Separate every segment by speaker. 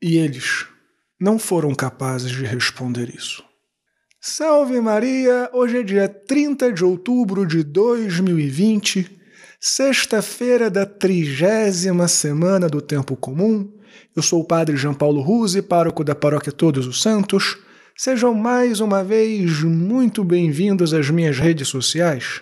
Speaker 1: E eles não foram capazes de responder isso. Salve Maria! Hoje é dia 30 de outubro de 2020, sexta-feira da trigésima semana do Tempo Comum. Eu sou o Padre João Paulo Ruse, pároco da Paróquia Todos os Santos. Sejam mais uma vez muito bem-vindos às minhas redes sociais.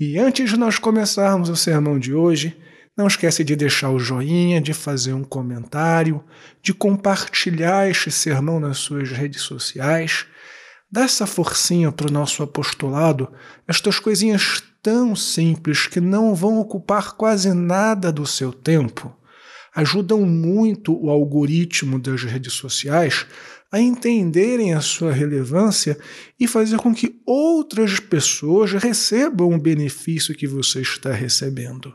Speaker 1: E antes de nós começarmos o sermão de hoje, não esquece de deixar o joinha, de fazer um comentário, de compartilhar este sermão nas suas redes sociais Dá essa forcinha para o nosso apostolado, estas coisinhas tão simples que não vão ocupar quase nada do seu tempo, ajudam muito o algoritmo das redes sociais a entenderem a sua relevância e fazer com que outras pessoas recebam o benefício que você está recebendo.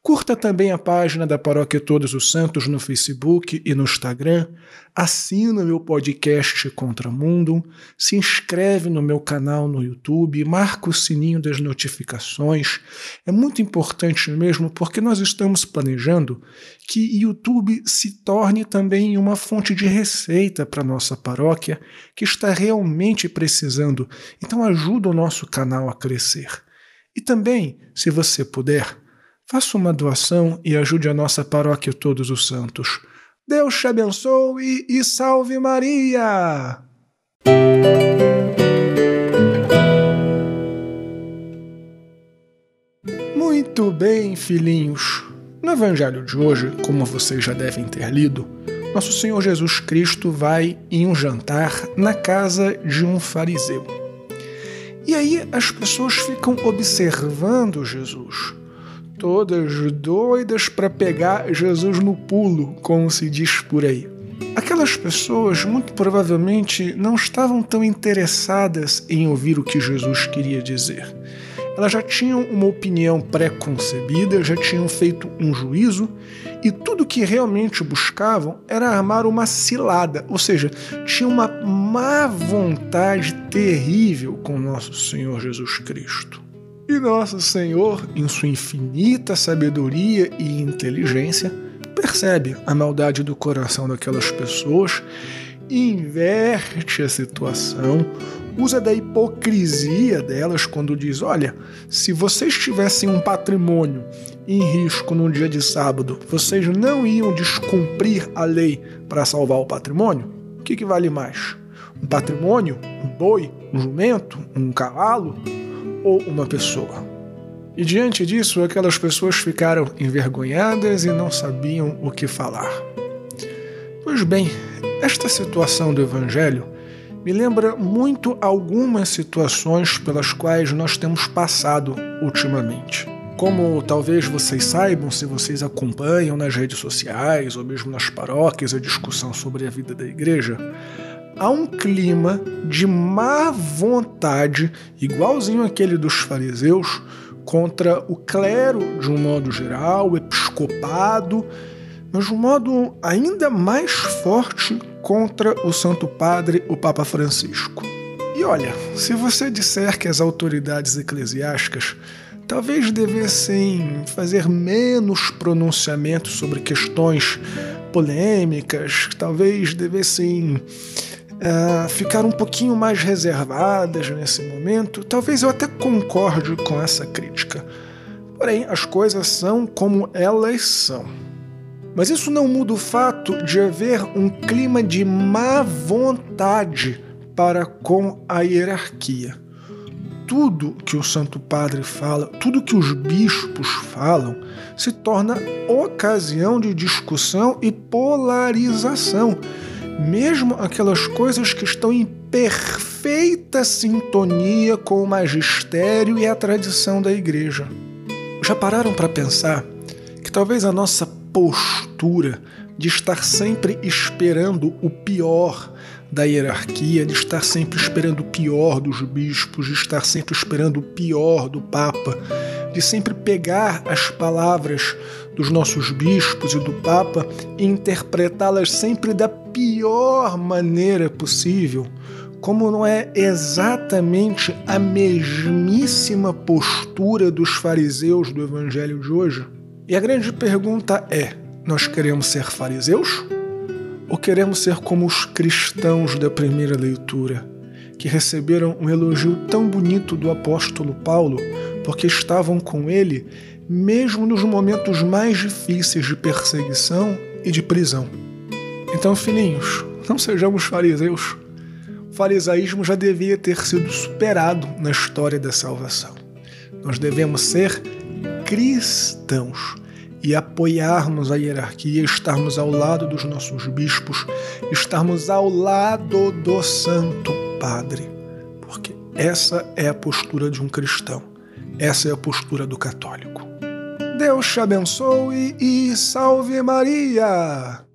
Speaker 1: Curta também a página da Paróquia Todos os Santos no Facebook e no Instagram. Assina meu podcast Contra Mundo. Se inscreve no meu canal no YouTube. Marca o sininho das notificações. É muito importante mesmo porque nós estamos planejando que YouTube se torne também uma fonte de receita para nossa paróquia que está realmente precisando. Então ajuda o nosso canal a crescer. E também, se você puder, Faça uma doação e ajude a nossa paróquia Todos os Santos. Deus te abençoe e salve Maria! Muito bem, filhinhos. No Evangelho de hoje, como vocês já devem ter lido, nosso Senhor Jesus Cristo vai em um jantar na casa de um fariseu. E aí as pessoas ficam observando Jesus todas doidas para pegar Jesus no pulo, como se diz por aí. Aquelas pessoas muito provavelmente não estavam tão interessadas em ouvir o que Jesus queria dizer. Elas já tinham uma opinião pré-concebida, já tinham feito um juízo e tudo que realmente buscavam era armar uma cilada, ou seja, tinham uma má vontade terrível com nosso Senhor Jesus Cristo. E nosso Senhor, em sua infinita sabedoria e inteligência, percebe a maldade do coração daquelas pessoas, inverte a situação, usa da hipocrisia delas quando diz: Olha, se vocês tivessem um patrimônio em risco num dia de sábado, vocês não iam descumprir a lei para salvar o patrimônio? O que, que vale mais? Um patrimônio? Um boi? Um jumento? Um cavalo? Ou uma pessoa. E diante disso, aquelas pessoas ficaram envergonhadas e não sabiam o que falar. Pois bem, esta situação do Evangelho me lembra muito algumas situações pelas quais nós temos passado ultimamente. Como talvez vocês saibam, se vocês acompanham nas redes sociais ou mesmo nas paróquias a discussão sobre a vida da igreja, há um clima de má vontade, igualzinho aquele dos fariseus, contra o clero de um modo geral, o episcopado, mas de um modo ainda mais forte contra o Santo Padre, o Papa Francisco. E olha, se você disser que as autoridades eclesiásticas talvez devessem fazer menos pronunciamentos sobre questões polêmicas, talvez devessem uh, ficar um pouquinho mais reservadas nesse momento, talvez eu até concorde com essa crítica. Porém, as coisas são como elas são. Mas isso não muda o fato de haver um clima de má vontade para com a hierarquia. Tudo que o Santo Padre fala, tudo que os bispos falam, se torna ocasião de discussão e polarização mesmo aquelas coisas que estão em perfeita sintonia com o magistério e a tradição da igreja. Já pararam para pensar que talvez a nossa postura de estar sempre esperando o pior da hierarquia, de estar sempre esperando o pior dos bispos, de estar sempre esperando o pior do Papa, de sempre pegar as palavras dos nossos bispos e do Papa e interpretá-las sempre da pior maneira possível, como não é exatamente a mesmíssima postura dos fariseus do Evangelho de hoje? E a grande pergunta é: nós queremos ser fariseus? Ou queremos ser como os cristãos da primeira leitura, que receberam um elogio tão bonito do apóstolo Paulo porque estavam com ele mesmo nos momentos mais difíceis de perseguição e de prisão. Então, filhinhos, não sejamos fariseus. O farisaísmo já devia ter sido superado na história da salvação. Nós devemos ser cristãos e apoiarmos a hierarquia, estarmos ao lado dos nossos bispos, estarmos ao lado do Santo Padre, porque essa é a postura de um cristão, essa é a postura do católico. Deus te abençoe e salve Maria!